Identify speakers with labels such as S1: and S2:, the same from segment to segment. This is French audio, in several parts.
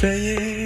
S1: 随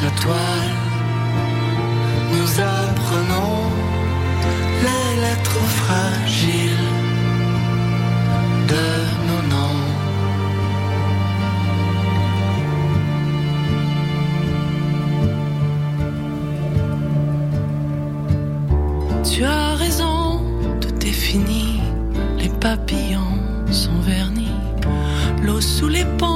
S1: sa toile, nous apprenons l'être fragile de nos noms. Tu as raison, tout est fini, les papillons sont vernis, l'eau sous les ponts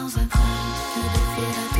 S2: dans un coin qui défait la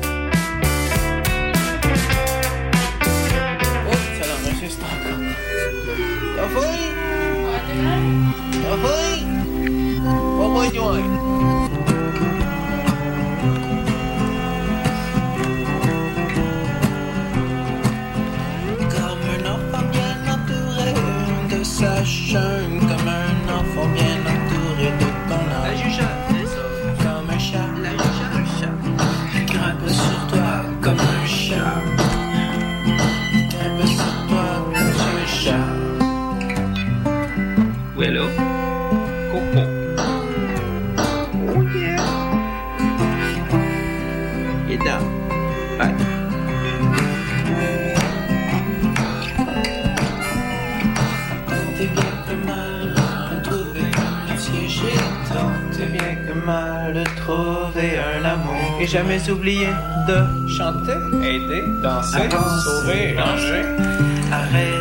S3: oublié de chanter, aider, danser, sauver,
S4: ranger. Arrête.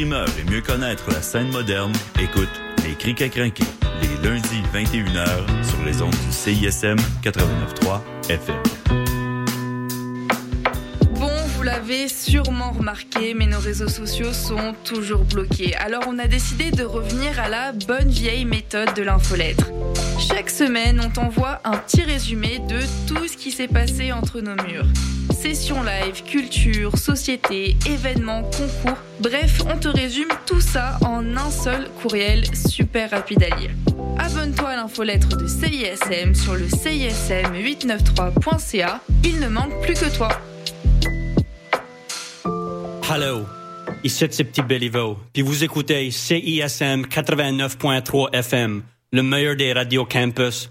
S4: Et mieux connaître la scène moderne, écoute Les Crics à crinquer, les lundis 21h sur les ondes du CISM 89.3 FM.
S5: Bon, vous l'avez sûrement remarqué, mais nos réseaux sociaux sont toujours bloqués. Alors on a décidé de revenir à la bonne vieille méthode de l'infolettre. Chaque semaine, on t'envoie un petit résumé de tout ce qui s'est passé entre nos murs. Sessions live, culture, société, événements, concours. Bref, on te résume tout ça en un seul courriel super rapide à lire. Abonne-toi à l'infolettre de CISM sur le CISM893.ca. Il ne manque plus que toi.
S6: Hello, ici c'est Petit Béliveau, puis vous écoutez CISM 89.3 FM, le meilleur des radios campus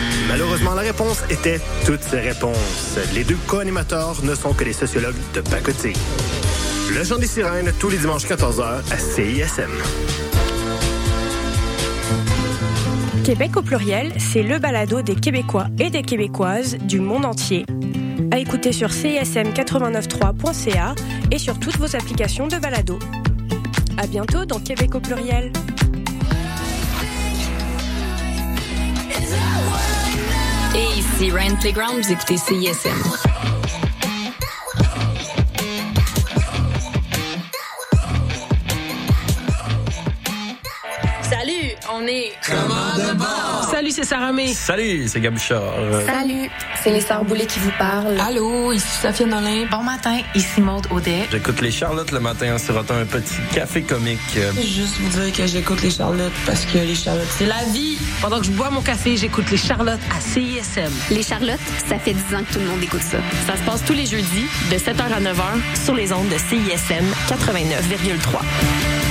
S7: Malheureusement, la réponse était toutes ces réponses. Les deux co-animateurs ne sont que des sociologues de pacotille. Le Chant des Sirènes, tous les dimanches 14h à CISM.
S8: Québec au pluriel, c'est le balado des Québécois et des Québécoises du monde entier. À écouter sur cism893.ca et sur toutes vos applications de balado. À bientôt dans Québec au pluriel.
S9: Ici Ryan Playground, vous écoutez CISM.
S10: Salut, on est
S11: Salut, c'est Sarah May.
S12: Salut, c'est Gabuchard.
S13: Salut, c'est les Sœurs Boulay qui vous parlent.
S11: Allô, ici Sophia Nolin.
S14: Bon matin, ici Maude Audet.
S12: J'écoute les Charlottes le matin en sirotant un petit café comique.
S11: Juste vous dire que j'écoute les Charlottes parce que les Charlottes, c'est la vie. Pendant que je bois mon café, j'écoute les Charlottes à CISM.
S15: Les Charlottes, ça fait 10 ans que tout le monde écoute ça.
S11: Ça se passe tous les jeudis de 7h à 9h sur les ondes de CISM 89,3.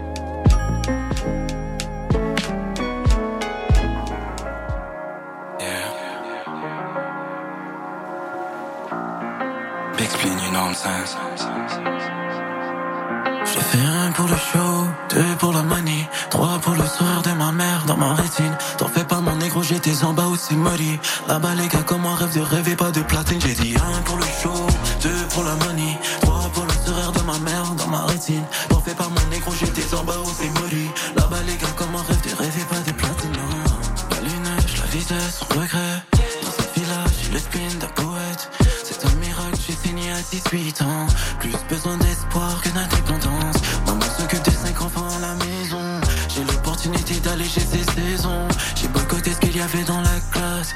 S16: J'ai fait un pour le show, deux pour la money, trois pour le sourire de ma mère dans ma rétine. T'en fais pas mon négro, j'étais en bas où c'est molly. Là-bas les gars comme un rêve de rêver pas de platine. J'ai dit un pour le show, deux pour la money, trois pour le sourire de ma mère dans ma rétine. T'en fais pas mon négro, j'étais en bas où c'est molly. Là-bas les gars comme un rêve de rêver pas de platine. La lunette, la vitesse, sans regret. 18 ans. Plus besoin d'espoir que d'indépendance. Maman s'occupe de cinq enfants à la maison. J'ai l'opportunité d'alléger ces saisons. J'ai boycotté ce qu'il y avait dans la classe.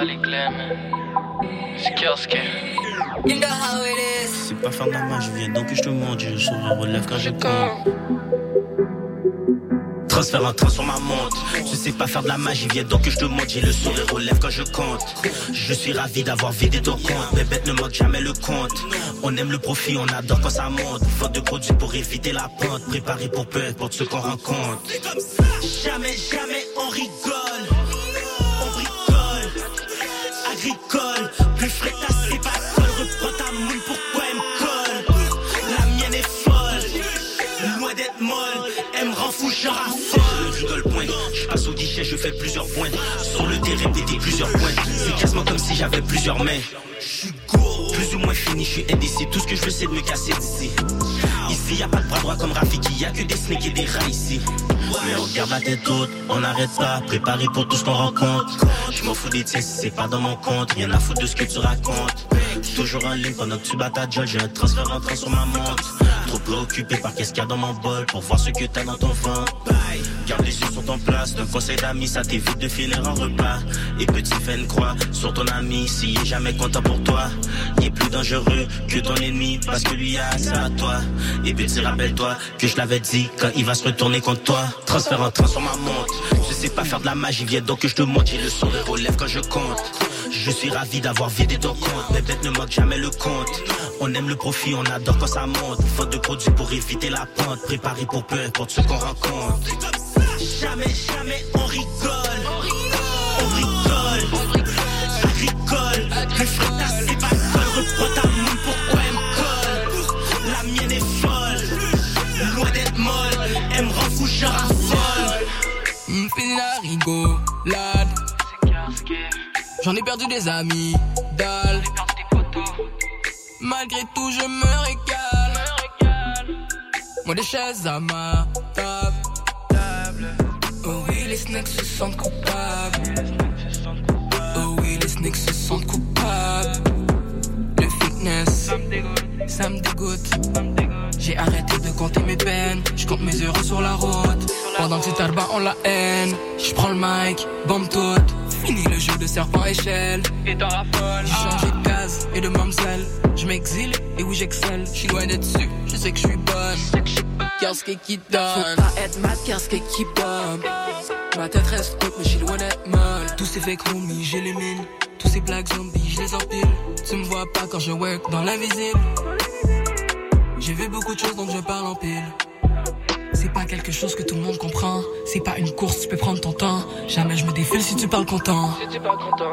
S17: Pas les
S18: clés, C'est kiosque.
S19: C'est pas faire normal, je viens donc je te montre, j'ai le sourire relève quand je compte. Transfert en train sur ma montre. Je sais pas faire de la magie, viens donc que je te montre. J'ai le sourire aux lèvres quand je compte. Je suis ravi d'avoir vidé ton compte. Mes bêtes ne manquent jamais le compte. On aime le profit, on adore quand ça monte. Faute de produits pour éviter la pente. Préparé pour peu importe ce qu'on rencontre. Jamais, jamais on rigole. Agricole. Plus frais ta c'est pas colle. Reprends ta moule, pourquoi elle me colle? La mienne est folle. Loin d'être molle. Elle me rend fou, je raffole. Je rigole point. Je passe au guichet, je fais plusieurs points. Sur le terrain, répéter plusieurs points. C'est quasiment comme si j'avais plusieurs mains. Plus ou moins fini, je suis indécis. Tout ce que je veux, c'est de me casser d'ici. Ici, y a pas de bras droit comme Rafiki, y a que des snakes et des rats ici. Mais on garde la tête haute, on n'arrête pas, préparé pour tout ce qu'on rencontre. Je m'en fous des tiens c'est pas dans mon compte, rien à foutre de ce que tu racontes. Toujours en ligne pendant que tu bats ta jolle, j'ai un transfert entrant sur ma montre. Trop préoccupé par qu'est-ce qu'il y a dans mon bol pour voir ce que t'as dans ton ventre. Garde les yeux sur ton place, d'un conseil d'amis, ça t'évite de finir en repas. Et petit une croix sur ton ami, s'il est jamais content pour toi. Il est plus dangereux que ton ennemi, parce que lui a ça à toi. Et petit rappelle-toi que je l'avais dit quand il va se retourner contre toi. Transfert en train sur ma montre. Je sais pas faire de la magie, viens donc que je te montre. J'ai le sourire aux lèvres quand je compte. Je suis ravi d'avoir vidé ton compte. Mes bêtes ne manquent jamais le compte. On aime le profit, on adore quand ça monte. Faute de produits pour éviter la pente. Préparé pour peu importe ce qu'on rencontre. Jamais, jamais on rigole. On rigole. Agricole. Plus frais ta c'est pas colle. Reprends ta moule, pourquoi elle me colle La mienne est folle. Loin d'être molle. Elle me rend fou, je raffole.
S20: La rigolade. J'en ai perdu des amis, dalle. Malgré tout, je me régale. Moi, des chaises à ma table. Oh oui, les snakes se sentent coupables. Oh oui, les snakes se sentent coupables. Le fitness, ça me dégoûte. J'ai arrêté de compter mes peines. Je compte mes heures sur la route. Pendant que c'est Tarba on la haine. Je prends le mic, bombe toute. Fini le jeu de serpent échelle. Et t'en raffole. J'ai changé de case et de mamselle. Je m'exile et oui j'excelle. Je suis loin d'être dessus. Je sais que je suis bonne. Qu'est-ce qui donne Faut pas être mad, qu'est-ce qui bombe. Ma tête reste haute, mais je suis loin d'être molle. Tous ces fake homies, j'élimine. Tous ces blagues zombies, je les empile. Tu me vois pas quand je work dans l'invisible. J'ai vu beaucoup de choses donc je parle en pile. C'est pas quelque chose que tout le monde comprend. C'est pas une course, tu peux prendre ton temps. Jamais je me défile si tu parles content.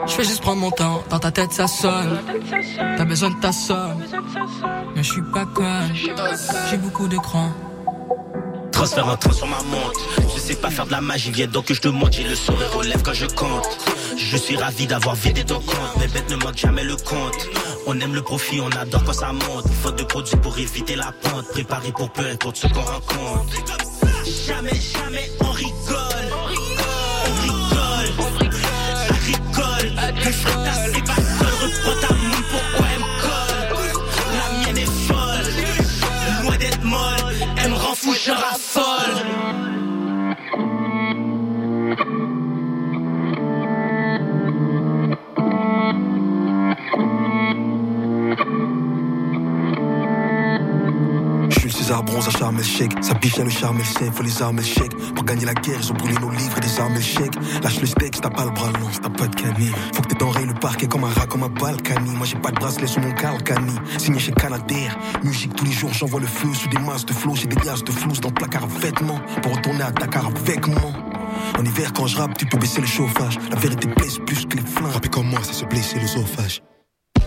S20: Je fais juste prendre mon temps. Dans ta tête ça sonne. T'as besoin de ta somme. Mais je suis pas conne. J'ai beaucoup de cran.
S19: Transfert en train sur ma montre. Je sais pas faire de la magie, viens donc que je te montre. J'ai le sourire aux lèvres quand je compte. Je suis ravi d'avoir vidé ton compte. Mes bêtes ne manquent jamais le compte. On aime le profit, on adore quand ça monte. Faute de produits pour éviter la pente. Préparé pour peu importe ce qu'on rencontre. Jamais, jamais on rigole. On rigole. Agricole. Plus frais ta c'est pas colle. Reprends je raffole.
S21: Bronze à charme le chèque. Ça biche le charme et le. Faut les armes et le chèque. Pour gagner la guerre, ils ont brûlé nos livres et des armes et le chèque. Lâche le steak t'as pas le bras long, t'as pas de canine. Faut que t'aies denré le parquet comme un rat, comme un balkany. Moi j'ai pas de bracelet sur mon calcani. Signé chez Canadair. Musique tous les jours, j'envoie le feu sous des masses de flots. J'ai des gaz de flouze dans le placard vêtements. Pour retourner à Dakar avec moi. En hiver, quand je rappe, tu peux baisser le chauffage. La vérité blesse plus que les flingues. Rapper comme moi, c'est se blesser l'œsophage.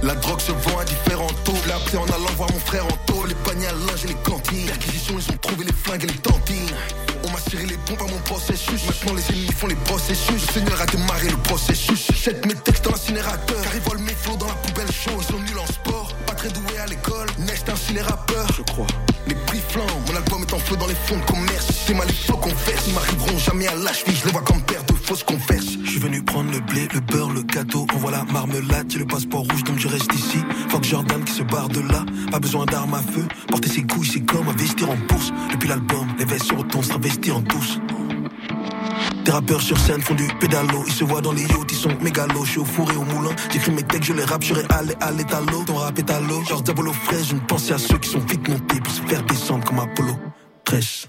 S21: La drogue se vend à différents taux. L'ai appelé en allant voir mon frère en taux. Les paniers linge et les cantines. Perquisition, ils ont trouvé les flingues et les tantines. On tiré les pompes à mon processus. Maintenant, les ennemis font les processus. Le Seigneur a démarré le processus. Jette mes textes dans l'incinérateur. Car ils volent mes flots dans la poubelle chaude. Ils sont nuls en sport. Pas très doués à l'école. Next, ainsi les rappeurs. Je crois. Les prix flambent. Mon album est en feu dans les fonds de commerce. C'est mal les flots qu'on verse. Ils m'arriveront jamais à l'âge. Je les vois comme père de fausses converses. Je suis venu prendre le blé, le beurre, le gâteau. Envoie la marmelade. J'ai le passeport rouge donc je reste ici. Fuck Jordan qui se barre de là. Pas besoin d'armes à feu. Porter ses couilles, c'est comme investir en bourse. Depuis l'album, les vestes se retournent, se travestir attendent tous. Tes rappeurs sur scène font du pédalo. Ils se voient dans les yachts, ils sont mégalos. Je suis au four et au moulin. J'écris mes textes, je les rappe, je allé à l'étalo. Ton rap est à l'eau. Genre Diabolo fraise, une pensée à ceux qui sont vite montés pour se faire descendre comme Apollo
S22: 13.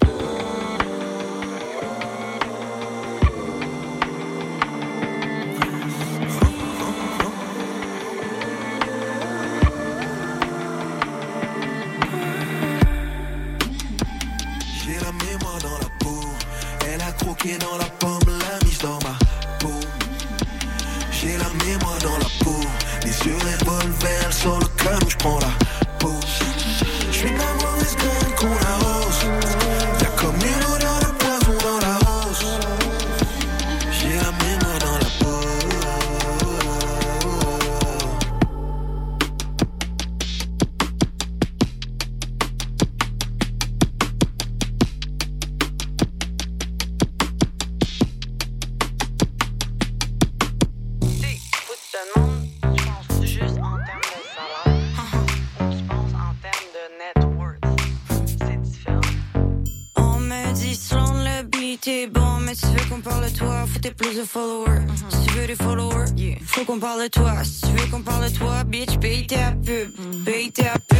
S22: T'aies plus de followers. Si tu veux des followers, faut qu'on parle de toi. Si tu veux qu'on parle de toi, bitch, paye ta pub. Paye ta pub.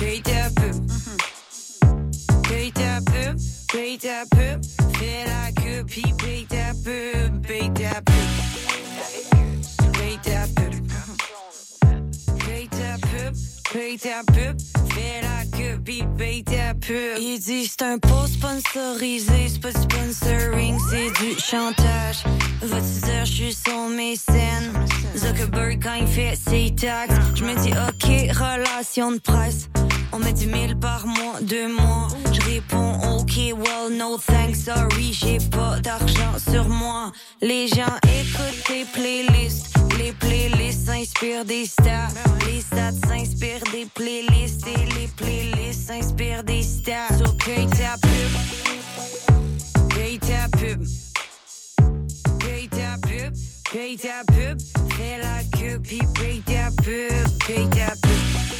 S22: Paye ta pub. Paye ta pub. Paye ta pub. Fais la queue, puis paye ta pub. Paye ta pub. Paye ta pub. Paye ta pub, paye ta pub, Il dit c'est un post sponsorisé, c'est pas du sponsoring, c'est du chantage. Va-tu je suis son mécène? Zuckerberg quand il fait ses taxes, je me dis ok, relation de presse. On met 10 000 par mois, deux mois. Je réponds ok, well no thanks, sorry, j'ai pas d'argent sur moi. Les gens écoutent tes playlists, les playlists s'inspirent des stats. Les stats s'inspirent des playlists et les playlists s'inspirent des stats. So paye ta pub, paye ta pub, paye ta pub, paye ta pub, fais la queue puis paye ta pub, paye ta pub,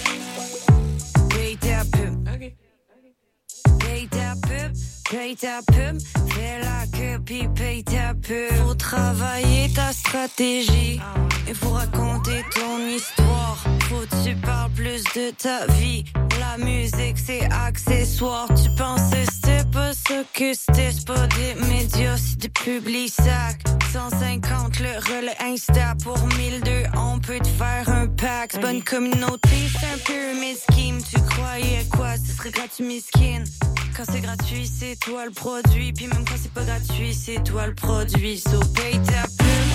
S22: paye ta pub, fais la queue puis paye ta pub. Faut travailler ta stratégie, il faut raconter ton histoire. Faut que tu parles plus de ta vie. La musique c'est accessoire. Tu pensais c'était pas ce que c'était, c'est pas des médias, c'est des publics sacs. 150 le relais Insta pour 1002, on peut te faire un pack. C'est une communauté, c'est un pyramid scheme. Tu croyais quoi, ce serait gratuit miskin. Quand c'est gratuit, c'est toi le produit. Puis même quand c'est pas gratuit, c'est toi le produit. So paye ta pub.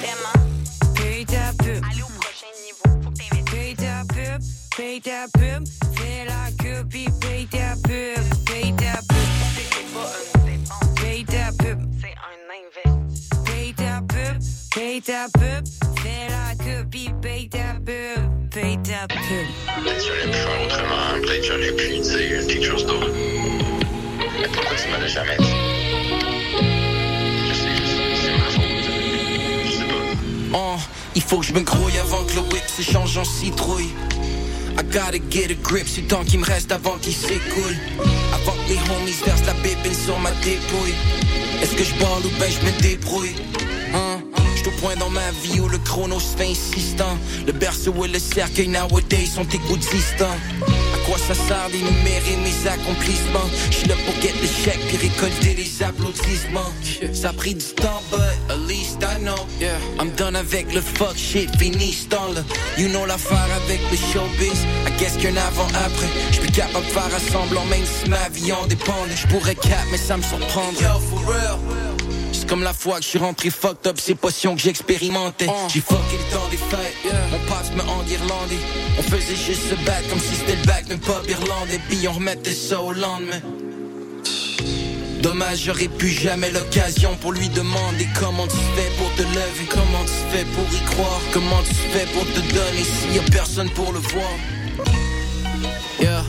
S22: Vraiment. Paye ta pub.
S23: Allez au prochain niveau, faut que.
S22: Paye ta pub. Paye ta pub. Fais la queue, puis paye ta pub. Paye ta pub.
S23: C'est pas une dépense,
S22: Paye ta pub.
S23: c'est un investissement.
S22: Paye ta pub. Paye ta pub. Fais la queue, puis paye ta pub. Paye ta pub.
S24: Peut-être j'aurais pu faire autrement, peut-être j'aurais pu dire quelque chose d'autre. L'as jamais dit? C'est ma faute. Je sais pas.
S25: Oh, il faut que je me grouille avant que le whip se change en citrouille. I gotta get a grip, c'est le temps qu'il me reste avant qu'il s'écoule. Avant que les homies versent la bébine sur ma dépouille. Est-ce que je parle ou ben je me débrouille? Hein? Au point dans ma vie où le chrono se fait insistant. Le berceau et le cercueil nowadays sont égoutistants. À quoi ça sert d'énumérer mes accomplissements? J'suis là pour get le chèque puis récolter les applaudissements. Ça a pris du temps, but at least I know. Yeah. I'm done avec le fuck shit, fini ce temps-là. You know l'affaire avec le showbiz. I guess qu'un avant-après. J'suis capable de faire assemblant même si ma vie en dépendait. J'pourrais cap, mais ça me surprendrait. Yo, for real. Comme la fois que je suis rentré fucked up, ces potions que j'expérimentais. J'ai fucké le temps des fêtes, mon passe me enguirlandait. On faisait juste se battre comme si c'était le bac d'un pub irlandais, puis on remettait ça au lendemain. Dommage, j'aurais plus jamais l'occasion pour lui demander comment tu fais pour te lever, comment tu fais pour y croire, comment tu fais pour te donner s'il y a personne pour le voir. Yeah,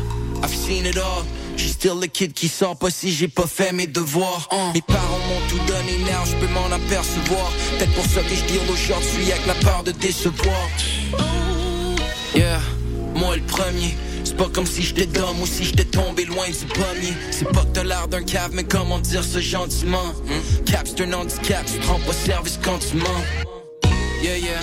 S25: I've seen it all. J'suis still le kid qui sort pas si j'ai pas fait mes devoirs. Mes parents m'ont tout donné, now je peux m'en apercevoir. Peut-être pour ça que je deal aujourd'hui avec la peur de décevoir. Yeah, moi le premier. C'est pas comme si j'étais d'homme ou si j'étais tombé loin du pommier. C'est pas que t'as l'air d'un cave, mais comment dire ça gentiment? Hmm? Cap, c'est un handicap, tu te rends pas service quand tu mens. Yeah, yeah.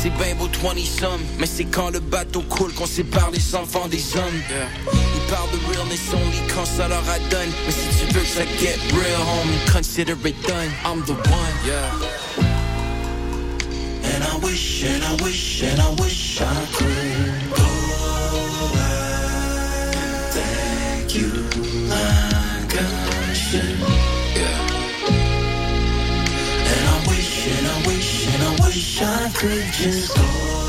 S25: C'est bien beau 20 sommes, mais c'est quand le bateau coule qu'on sépare les enfants des hommes. about the realness only comes out I done. Mais si tu veux que get real, homie, consider it done. I'm the one, yeah.
S21: And I wish, and I wish, and I wish I could go thank you.
S16: Yeah. And I wish, and I wish, and I wish I could just go.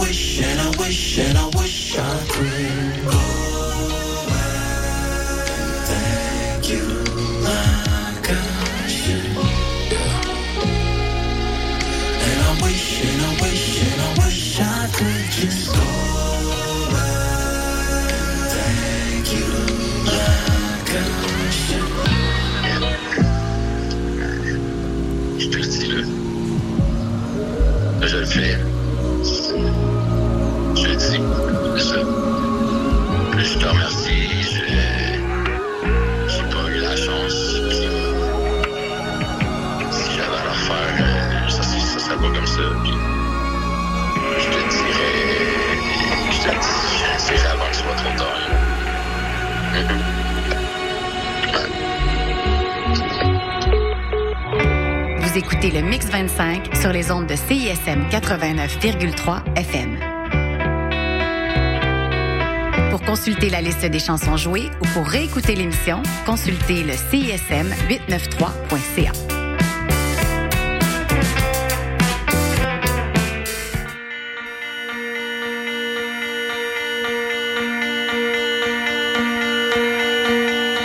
S16: wish and I wish and I wish I could.
S26: Wish wish wish les ondes de CISM 89,3 FM. Pour consulter la liste des chansons jouées ou pour réécouter l'émission, consultez le CISM 893.ca.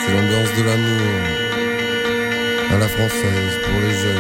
S27: C'est l'ambiance de l'amour à la française pour les jeunes.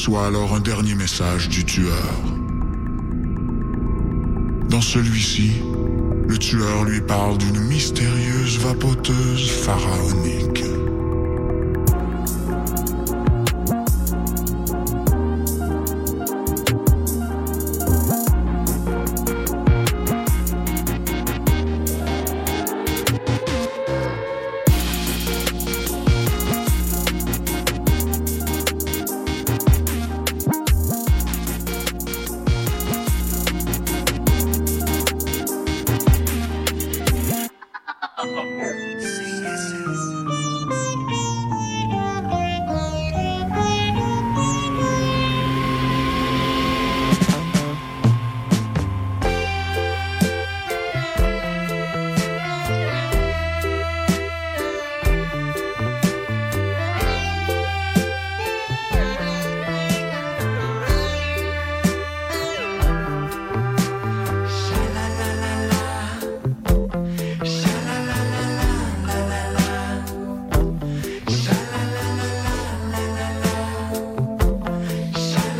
S28: reçoit alors un dernier message du tueur. Dans celui-ci, le tueur lui parle d'une mystérieuse vapoteuse pharaonique.